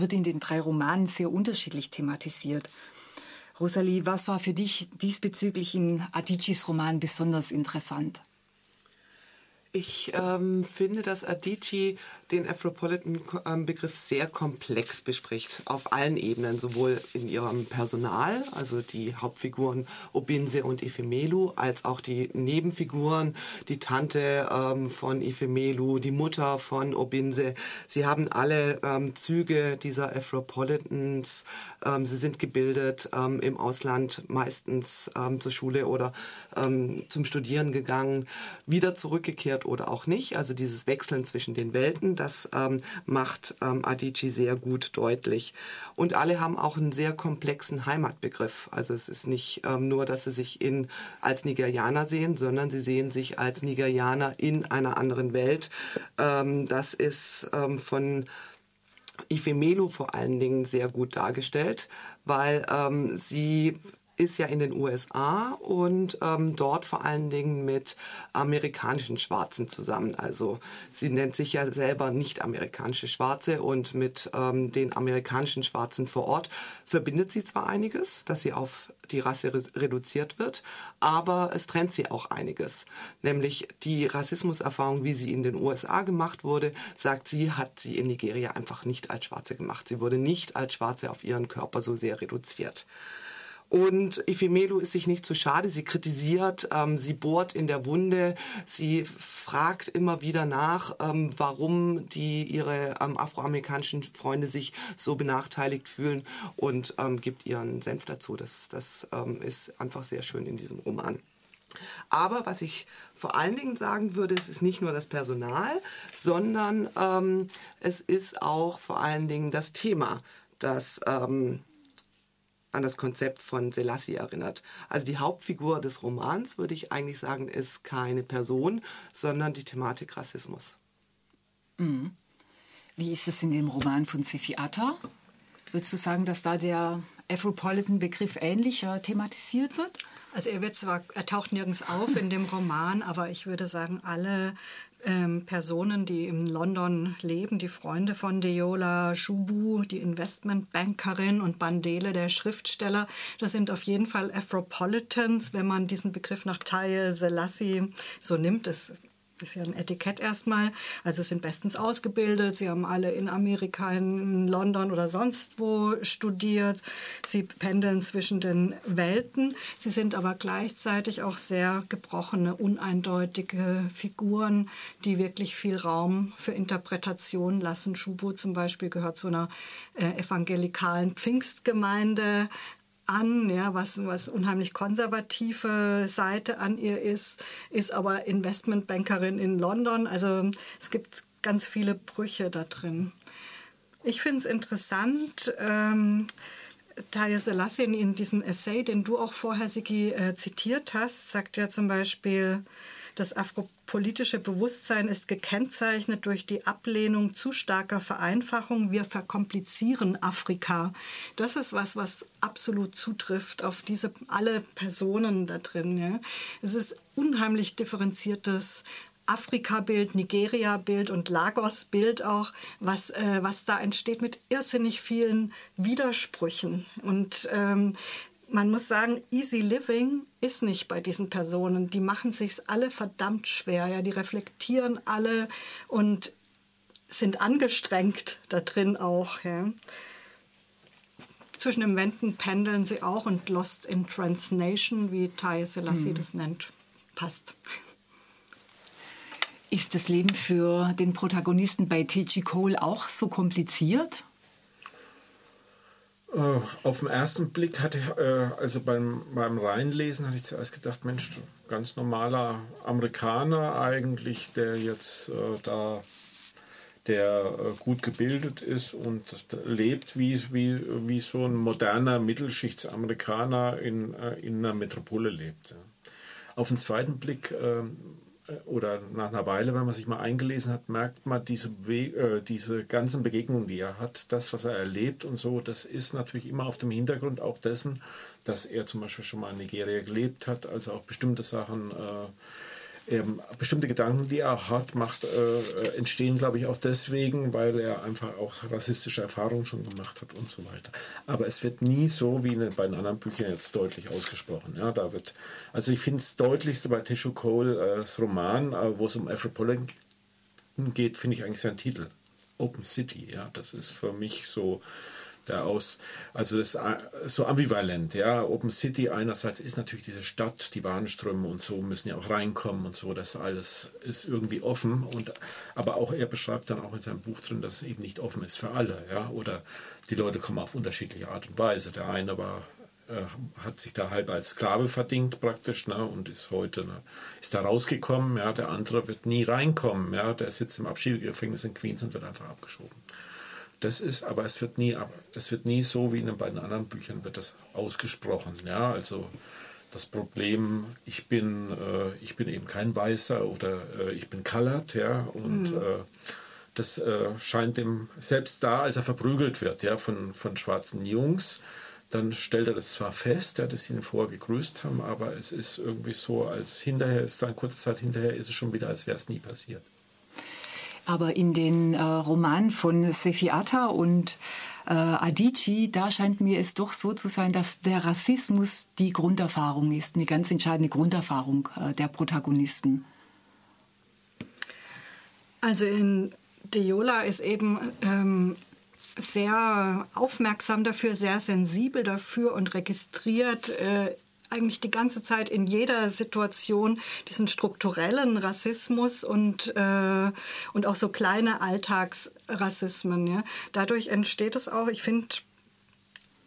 wird in den drei Romanen sehr unterschiedlich thematisiert. Rosalie, was war für dich diesbezüglich in Adichis Roman besonders interessant? Ich ähm, finde, dass Adichie den Afropolitan-Begriff sehr komplex bespricht, auf allen Ebenen, sowohl in ihrem Personal, also die Hauptfiguren Obinse und Ifemelu, als auch die Nebenfiguren, die Tante ähm, von Ifemelu, die Mutter von Obinse. Sie haben alle ähm, Züge dieser Afropolitans. Ähm, sie sind gebildet ähm, im Ausland, meistens ähm, zur Schule oder zum Studieren gegangen, wieder zurückgekehrt oder auch nicht. Also dieses Wechseln zwischen den Welten, das ähm, macht ähm, Adichie sehr gut deutlich. Und alle haben auch einen sehr komplexen Heimatbegriff. Also es ist nicht ähm, nur, dass sie sich in, als Nigerianer sehen, sondern sie sehen sich als Nigerianer in einer anderen Welt. Ähm, das ist ähm, von Ifemelu vor allen Dingen sehr gut dargestellt, weil ähm, sie ist ja in den USA und ähm, dort vor allen Dingen mit amerikanischen Schwarzen zusammen. Also sie nennt sich ja selber nicht amerikanische Schwarze und mit ähm, den amerikanischen Schwarzen vor Ort verbindet sie zwar einiges, dass sie auf die Rasse re reduziert wird, aber es trennt sie auch einiges. Nämlich die Rassismuserfahrung, wie sie in den USA gemacht wurde, sagt sie, hat sie in Nigeria einfach nicht als Schwarze gemacht. Sie wurde nicht als Schwarze auf ihren Körper so sehr reduziert. Und Ifemelu ist sich nicht zu schade. Sie kritisiert, ähm, sie bohrt in der Wunde, sie fragt immer wieder nach, ähm, warum die ihre ähm, afroamerikanischen Freunde sich so benachteiligt fühlen und ähm, gibt ihren Senf dazu. Das, das ähm, ist einfach sehr schön in diesem Roman. Aber was ich vor allen Dingen sagen würde, es ist nicht nur das Personal, sondern ähm, es ist auch vor allen Dingen das Thema, das an das Konzept von Selassie erinnert. Also die Hauptfigur des Romans, würde ich eigentlich sagen, ist keine Person, sondern die Thematik Rassismus. Mhm. Wie ist es in dem Roman von Sefi Atta? Würdest du sagen, dass da der Afropolitan-Begriff ähnlicher thematisiert wird? Also er wird zwar, er taucht nirgends auf in dem Roman, aber ich würde sagen, alle ähm, Personen, die in London leben, die Freunde von Deola Shubu, die Investmentbankerin und Bandele, der Schriftsteller, das sind auf jeden Fall Afropolitans, wenn man diesen Begriff nach Taye Selassie so nimmt. Das ist ja ein Etikett erstmal. Also sind bestens ausgebildet. Sie haben alle in Amerika, in London oder sonst wo studiert. Sie pendeln zwischen den Welten. Sie sind aber gleichzeitig auch sehr gebrochene, uneindeutige Figuren, die wirklich viel Raum für Interpretation lassen. Schubo zum Beispiel gehört zu einer äh, evangelikalen Pfingstgemeinde an, ja, was, was unheimlich konservative Seite an ihr ist, ist aber Investmentbankerin in London. Also es gibt ganz viele Brüche da drin. Ich finde es interessant, ähm, Taya Selassie in diesem Essay, den du auch vorher, Sigi, äh, zitiert hast, sagt ja zum Beispiel, das afropolitische Bewusstsein ist gekennzeichnet durch die Ablehnung zu starker Vereinfachung. Wir verkomplizieren Afrika. Das ist was, was absolut zutrifft auf diese alle Personen da drin. Ja. Es ist unheimlich differenziertes Afrika-Bild, Nigeria-Bild und Lagos-Bild auch, was, äh, was da entsteht mit irrsinnig vielen Widersprüchen. Und ähm, man muss sagen, easy living ist nicht bei diesen Personen. Die machen sich's alle verdammt schwer. Ja, die reflektieren alle und sind angestrengt da drin auch. Ja. Zwischen den Wänden pendeln sie auch und Lost in Transnation, wie Thai Selassie hm. das nennt, passt. Ist das Leben für den Protagonisten bei T.G. Cole auch so kompliziert? Äh, auf den ersten Blick hatte ich, äh, also beim, beim Reinlesen, hatte ich zuerst gedacht, Mensch, ganz normaler Amerikaner eigentlich, der jetzt äh, da, der gut gebildet ist und lebt wie, wie, wie so ein moderner Mittelschichtsamerikaner in, in einer Metropole lebt. Auf den zweiten Blick ähm, oder nach einer Weile, wenn man sich mal eingelesen hat, merkt man diese, äh, diese ganzen Begegnungen, die er hat, das, was er erlebt und so, das ist natürlich immer auf dem Hintergrund auch dessen, dass er zum Beispiel schon mal in Nigeria gelebt hat, also auch bestimmte Sachen äh, ähm, bestimmte Gedanken, die er hat, macht, äh, entstehen, glaube ich, auch deswegen, weil er einfach auch rassistische Erfahrungen schon gemacht hat und so weiter. Aber es wird nie so wie in, den anderen Büchern jetzt deutlich ausgesprochen. Ja, da wird, also ich finde das deutlichste bei Tishu Cole, äh, Roman, äh, wo es um Afropolitan geht, finde ich eigentlich sein Titel. Open City, ja, das ist für mich so da aus, also das ist äh, so ambivalent, ja. Open City einerseits ist natürlich diese Stadt, die Warenströme und so müssen ja auch reinkommen und so, das alles ist irgendwie offen und aber auch er beschreibt dann auch in seinem Buch drin, dass es eben nicht offen ist für alle, ja, oder die Leute kommen auf unterschiedliche Art und Weise. Der eine war äh, hat sich da halb als Sklave verdient praktisch ne, und ist heute ne, ist da rausgekommen. Ja, der andere wird nie reinkommen. Ja, der sitzt im Abschiebegefängnis in Queens und wird einfach abgeschoben. Das ist, aber es wird nie, es wird nie so wie in beiden anderen Büchern wird das ausgesprochen. Ja, also das Problem, ich bin, äh, ich bin eben kein Weißer oder äh, ich bin colored, ja, und mhm. äh, das äh, scheint dem selbst da, als er verprügelt wird, ja, von, von schwarzen Jungs, dann stellt er das zwar fest, ja, dass sie ihn vorher gegrüßt haben, aber es ist irgendwie so, als hinterher ist dann kurze Zeit hinterher ist es schon wieder, als wäre es nie passiert. Aber in den äh, Romanen von Sefi Atta und äh, Adichie, da scheint mir es doch so zu sein, dass der Rassismus die Grunderfahrung ist, eine ganz entscheidende Grunderfahrung äh, der Protagonisten. Also in Deola ist eben ähm, sehr aufmerksam dafür, sehr sensibel dafür und registriert äh, eigentlich die ganze Zeit in jeder Situation diesen strukturellen Rassismus und, äh, und auch so kleine Alltagsrassismen. Ja. Dadurch entsteht es auch, ich finde,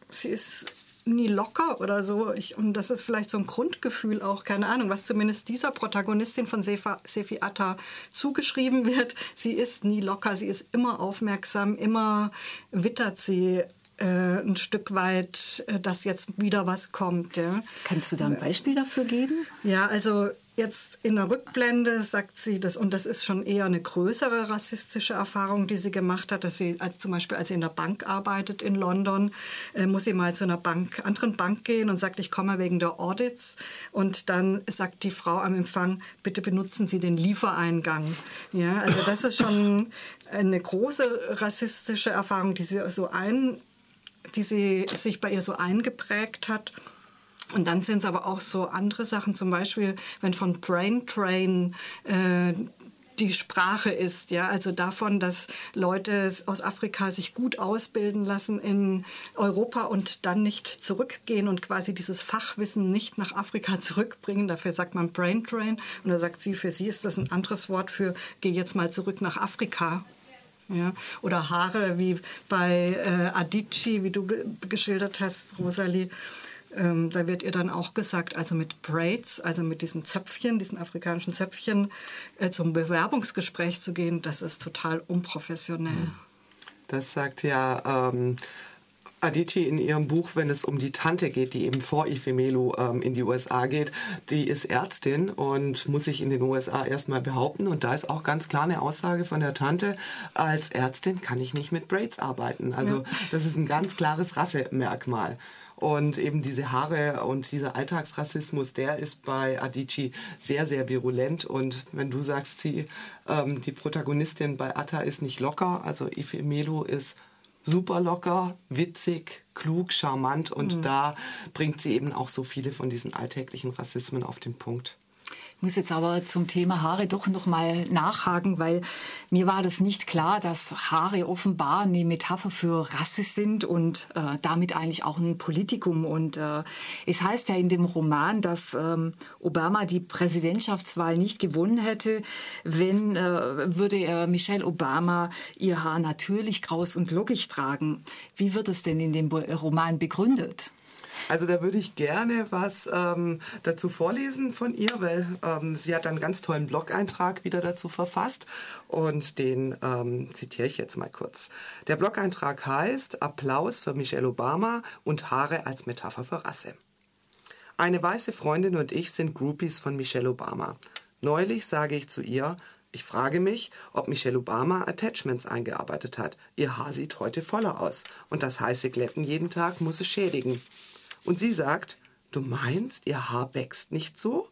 sie ist nie locker oder so. Ich, und das ist vielleicht so ein Grundgefühl auch, keine Ahnung, was zumindest dieser Protagonistin von Sefa, Sefi Atta zugeschrieben wird. Sie ist nie locker, sie ist immer aufmerksam, immer wittert sie ein Stück weit, äh, dass jetzt wieder was kommt. Ja. Kannst du da ein Beispiel dafür geben? Ja, also jetzt in der Rückblende sagt sie das, und das ist schon eher eine größere rassistische Erfahrung, die sie gemacht hat, dass sie als, zum Beispiel, als sie in der Bank arbeitet in London, äh, muss sie mal zu einer Bank, anderen Bank gehen und sagt, ich komme wegen der Audits. Und dann sagt die Frau am Empfang, bitte benutzen Sie den Liefereingang. Ja, also das ist schon eine große rassistische Erfahrung, die sie so ein die sie sich bei ihr so eingeprägt hat. Und dann sind es aber auch so andere Sachen, zum Beispiel, wenn von Brain Train äh, die Sprache ist, ja, also davon, dass Leute aus Afrika sich gut ausbilden lassen in Europa und dann nicht zurückgehen und quasi dieses Fachwissen nicht nach Afrika zurückbringen. Dafür sagt man Brain Train und da sagt sie, für sie ist das ein anderes Wort für geh jetzt mal zurück nach Afrika ja? Oder Haare wie bei äh, Adichie, wie du ge geschildert hast, Rosalie. Ähm, da wird ihr dann auch gesagt, also mit Braids, also mit diesen Zöpfchen, diesen afrikanischen Zöpfchen, äh, zum Bewerbungsgespräch zu gehen, das ist total unprofessionell. Das sagt ja ähm, Adichie in ihrem Buch, wenn es um die Tante geht, die eben vor Ifemelu ähm, in die USA geht, die ist Ärztin und muss sich in den USA erstmal behaupten. Und da ist auch ganz klar eine Aussage von der Tante, als Ärztin kann ich nicht mit Braids arbeiten. Also ja. das ist ein ganz klares Rassemerkmal. Und eben diese Haare und dieser Alltagsrassismus, der ist bei Adichie sehr, sehr virulent. Und wenn du sagst, sie, ähm, die Protagonistin bei Atta ist nicht locker, also Ifemelu ist super locker, witzig, klug, charmant und mhm. da bringt sie eben auch so viele von diesen alltäglichen Rassismen auf den Punkt. Ich muss jetzt aber zum Thema Haare doch noch mal nachhaken, weil mir war das nicht klar, dass Haare offenbar eine Metapher für Rasse sind und äh, damit eigentlich auch ein Politikum. Und äh, es heißt ja in dem Roman, dass ähm, Obama die Präsidentschaftswahl nicht gewonnen hätte, wenn äh, würde Michelle Obama ihr Haar natürlich kraus und lockig tragen. Wie wird es denn in dem Roman begründet? Also da würde ich gerne was ähm, dazu vorlesen von ihr, weil ähm, sie hat einen ganz tollen Blog-Eintrag wieder dazu verfasst und den ähm, zitiere ich jetzt mal kurz. Der Blog-Eintrag heißt Applaus für Michelle Obama und Haare als Metapher für Rasse. Eine weiße Freundin und ich sind Groupies von Michelle Obama. Neulich sage ich zu ihr, ich frage mich, ob Michelle Obama Attachments eingearbeitet hat. Ihr Haar sieht heute voller aus und das heiße Glätten jeden Tag muss es schädigen. Und sie sagt, du meinst, ihr Haar wächst nicht so?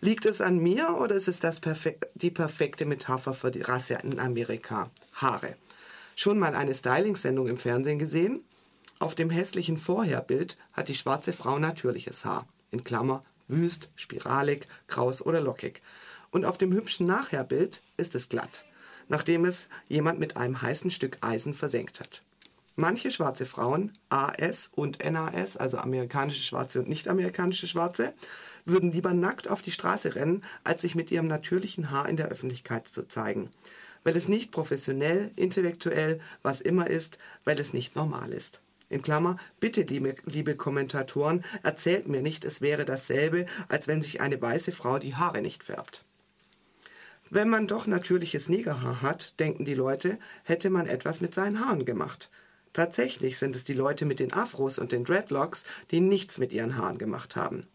Liegt es an mir oder ist es das perfek die perfekte Metapher für die Rasse in Amerika? Haare. Schon mal eine Styling-Sendung im Fernsehen gesehen? Auf dem hässlichen Vorherbild hat die schwarze Frau natürliches Haar. In Klammer wüst, spiralig, kraus oder lockig. Und auf dem hübschen Nachherbild ist es glatt, nachdem es jemand mit einem heißen Stück Eisen versenkt hat. Manche schwarze Frauen, AS und NAS, also amerikanische Schwarze und nicht-amerikanische Schwarze, würden lieber nackt auf die Straße rennen, als sich mit ihrem natürlichen Haar in der Öffentlichkeit zu zeigen. Weil es nicht professionell, intellektuell, was immer ist, weil es nicht normal ist. In Klammer, bitte, liebe, liebe Kommentatoren, erzählt mir nicht, es wäre dasselbe, als wenn sich eine weiße Frau die Haare nicht färbt. Wenn man doch natürliches Negerhaar hat, denken die Leute, hätte man etwas mit seinen Haaren gemacht. Tatsächlich sind es die Leute mit den Afros und den Dreadlocks, die nichts mit ihren Haaren gemacht haben.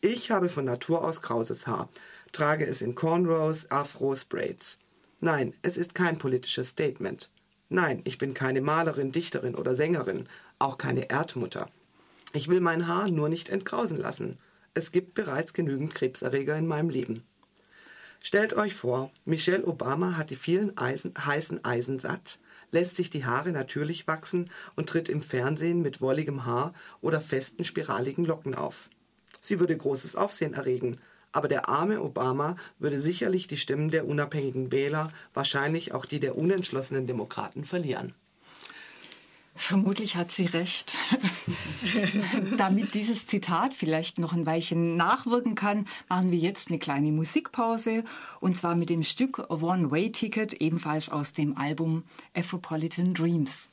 Ich habe von Natur aus krauses Haar, trage es in Cornrows, Afros, Braids. Nein, es ist kein politisches Statement. Nein, ich bin keine Malerin, Dichterin oder Sängerin, auch keine Erdmutter. Ich will mein Haar nur nicht entkrausen lassen. Es gibt bereits genügend Krebserreger in meinem Leben. Stellt euch vor, Michelle Obama hat die vielen Eisen, heißen Eisen satt, lässt sich die Haare natürlich wachsen und tritt im Fernsehen mit wolligem Haar oder festen spiraligen Locken auf. Sie würde großes Aufsehen erregen, aber der arme Obama würde sicherlich die Stimmen der unabhängigen Wähler, wahrscheinlich auch die der unentschlossenen Demokraten verlieren. Vermutlich hat sie recht. Damit dieses Zitat vielleicht noch ein Weilchen nachwirken kann, machen wir jetzt eine kleine Musikpause und zwar mit dem Stück One Way Ticket, ebenfalls aus dem Album Afropolitan Dreams.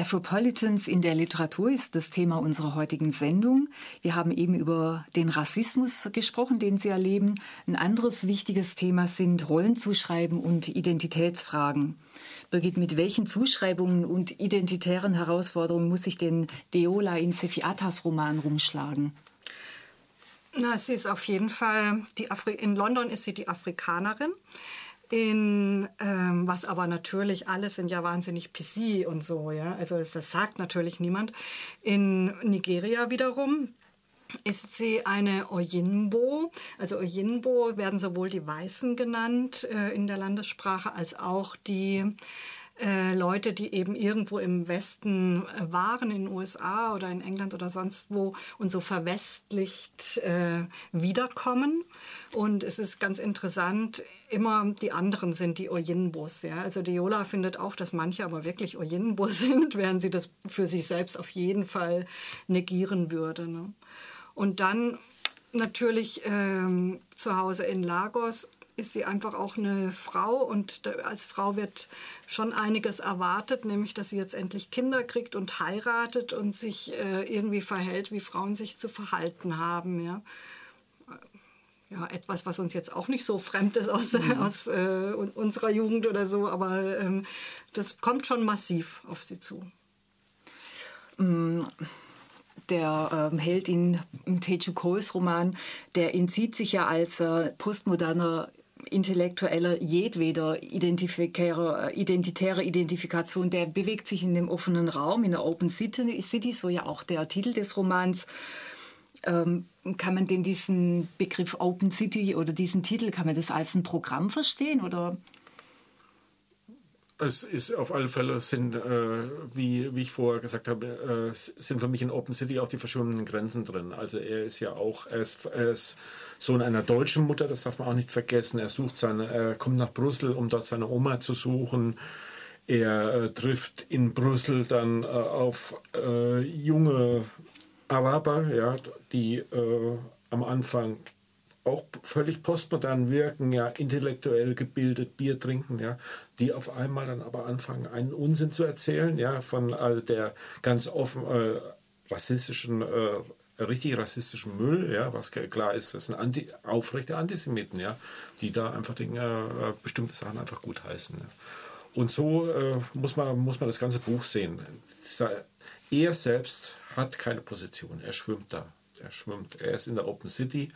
Afropolitans in der Literatur ist das Thema unserer heutigen Sendung. Wir haben eben über den Rassismus gesprochen, den Sie erleben. Ein anderes wichtiges Thema sind Rollenzuschreiben und Identitätsfragen. Birgit, mit welchen Zuschreibungen und identitären Herausforderungen muss sich denn Deola in Sefiatas Roman rumschlagen? Na, sie ist auf jeden Fall, die Afri in London ist sie die Afrikanerin in ähm, was aber natürlich alles sind ja wahnsinnig PC und so, ja. Also das, das sagt natürlich niemand. In Nigeria wiederum ist sie eine Oyinbo. Also Oyinbo werden sowohl die Weißen genannt äh, in der Landessprache als auch die äh, Leute, die eben irgendwo im Westen äh, waren, in den USA oder in England oder sonst wo und so verwestlicht äh, wiederkommen. Und es ist ganz interessant, immer die anderen sind die Oyinbos. Ja? Also Diola findet auch, dass manche aber wirklich Oyinbos sind, während sie das für sich selbst auf jeden Fall negieren würde. Ne? Und dann natürlich ähm, zu Hause in Lagos ist sie einfach auch eine Frau und als Frau wird schon einiges erwartet, nämlich dass sie jetzt endlich Kinder kriegt und heiratet und sich äh, irgendwie verhält, wie Frauen sich zu verhalten haben. Ja. Ja, etwas, was uns jetzt auch nicht so fremd ist aus, mhm. aus äh, unserer Jugend oder so, aber ähm, das kommt schon massiv auf sie zu. Mm der ähm, Held in, in Teju Kohls Roman, der entzieht sich ja als äh, postmoderner intellektueller jedweder identitärer, identitärer Identifikation, der bewegt sich in dem offenen Raum, in der Open City, so ja auch der Titel des Romans. Ähm, kann man denn diesen Begriff Open City oder diesen Titel, kann man das als ein Programm verstehen oder es ist auf alle Fälle sind, äh, wie, wie ich vorher gesagt habe, äh, sind für mich in Open City auch die verschwundenen Grenzen drin. Also er ist ja auch, er ist, er ist Sohn einer deutschen Mutter, das darf man auch nicht vergessen. Er sucht seine, er kommt nach Brüssel, um dort seine Oma zu suchen. Er äh, trifft in Brüssel dann äh, auf äh, junge Araber, ja, die äh, am Anfang auch völlig postmodern wirken, ja, intellektuell gebildet, Bier trinken, ja, die auf einmal dann aber anfangen, einen Unsinn zu erzählen, ja, von äh, der ganz offen äh, rassistischen, äh, richtig rassistischen Müll, ja, was klar ist, das sind Anti aufrechte Antisemiten, ja, die da einfach Dinge, äh, bestimmte Sachen einfach gut heißen. Ja. Und so äh, muss, man, muss man das ganze Buch sehen. Er selbst hat keine Position, er schwimmt da. Er schwimmt, er ist in der Open City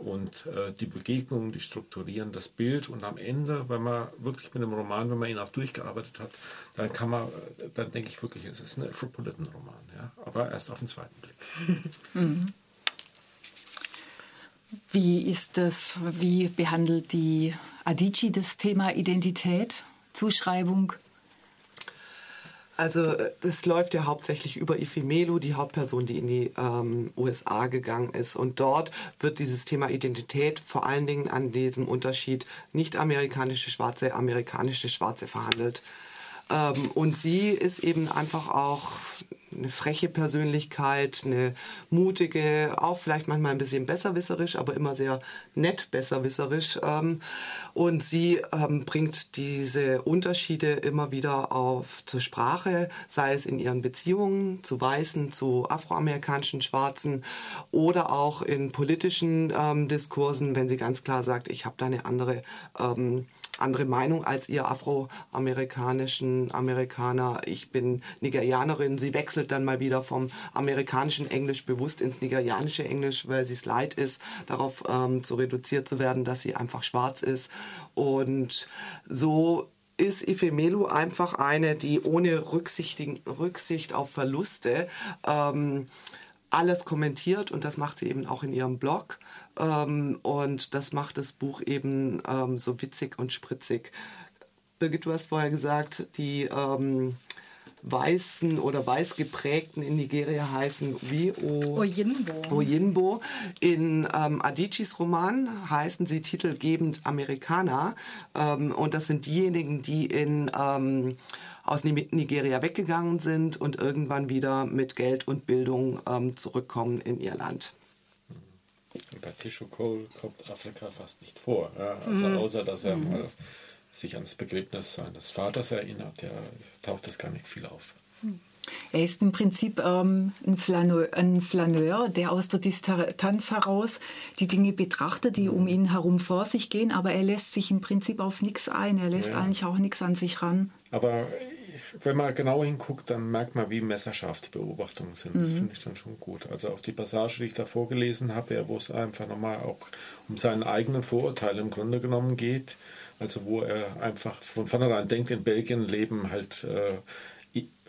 und äh, die Begegnungen, die strukturieren das Bild und am Ende, wenn man wirklich mit dem Roman, wenn man ihn auch durchgearbeitet hat, dann kann man, dann denke ich wirklich, es ist ein Afropolitan-Roman, ja, aber erst auf den zweiten Blick. Mhm. Wie ist das, wie behandelt die Adichie das Thema Identität, Zuschreibung? Also äh, es läuft ja hauptsächlich über Ifemelu, die Hauptperson, die in die ähm, USA gegangen ist. Und dort wird dieses Thema Identität vor allen Dingen an diesem Unterschied nicht amerikanische Schwarze, amerikanische Schwarze verhandelt. Ähm, und sie ist eben einfach auch eine freche Persönlichkeit, eine mutige, auch vielleicht manchmal ein bisschen besserwisserisch, aber immer sehr nett besserwisserisch. Ähm, und sie ähm, bringt diese Unterschiede immer wieder auf zur Sprache, sei es in ihren Beziehungen zu Weißen, zu afroamerikanischen Schwarzen oder auch in politischen ähm, Diskursen, wenn sie ganz klar sagt, ich habe da eine andere andere Meinung als ihr afroamerikanischen Amerikaner. Ich bin Nigerianerin. Sie wechselt dann mal wieder vom amerikanischen Englisch bewusst ins nigerianische Englisch, weil sie es leid ist, darauf ähm, zu reduziert zu werden, dass sie einfach schwarz ist. Und so ist Ifemelu einfach eine, die ohne Rücksicht auf Verluste ähm, alles kommentiert und das macht sie eben auch in ihrem Blog. Ähm, und das macht das Buch eben ähm, so witzig und spritzig. Birgit, du hast vorher gesagt, die ähm, Weißen oder Weißgeprägten in Nigeria heißen wie o Oyinbo. Oyinbo. In ähm, Adichis Roman heißen sie titelgebend Amerikaner. Ähm, und das sind diejenigen, die in, ähm, aus Nigeria weggegangen sind und irgendwann wieder mit Geld und Bildung ähm, zurückkommen in ihr Land. Bei Tishu Cole kommt Afrika fast nicht vor. Ja? Also mhm. außer, dass er mhm. mal sich ans Begräbnis seines Vaters erinnert, ja, taucht das gar nicht viel auf. Er ist im Prinzip ähm, ein, Flaneur, ein, Flaneur, der aus der Distanz heraus die Dinge betrachtet, die um ihn herum vor sich gehen, aber er lässt sich im Prinzip auf nichts ein. Er lässt ja. eigentlich auch nichts an sich ran. Aber wenn man genau hinguckt, dann merkt man, wie messerscharf die Beobachtungen sind. Mhm. Das finde ich dann schon gut. Also auch die Passage, die ich da vorgelesen habe, wo es einfach nochmal auch um seinen eigenen Vorurteil im Grunde genommen geht. Also wo er einfach von vornherein denkt, in Belgien leben halt äh,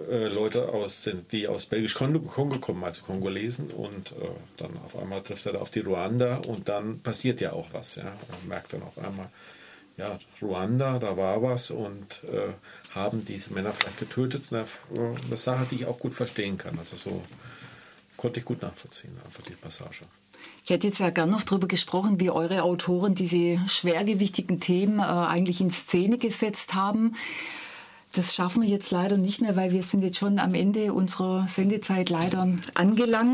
äh, Leute, aus den, die aus Belgisch-Kongo kommen, also Kongolesen. Und äh, dann auf einmal trifft er auf die Ruanda und dann passiert ja auch was. Ja? Man merkt dann auf einmal, ja, Ruanda, da war was und äh, haben diese Männer vielleicht getötet. Eine, eine Sache, die ich auch gut verstehen kann. Also so konnte ich gut nachvollziehen, einfach die Passage. Ich hätte jetzt ja gern noch darüber gesprochen, wie eure Autoren diese schwergewichtigen Themen äh, eigentlich in Szene gesetzt haben. Das schaffen wir jetzt leider nicht mehr, weil wir sind jetzt schon am Ende unserer Sendezeit leider angelangt.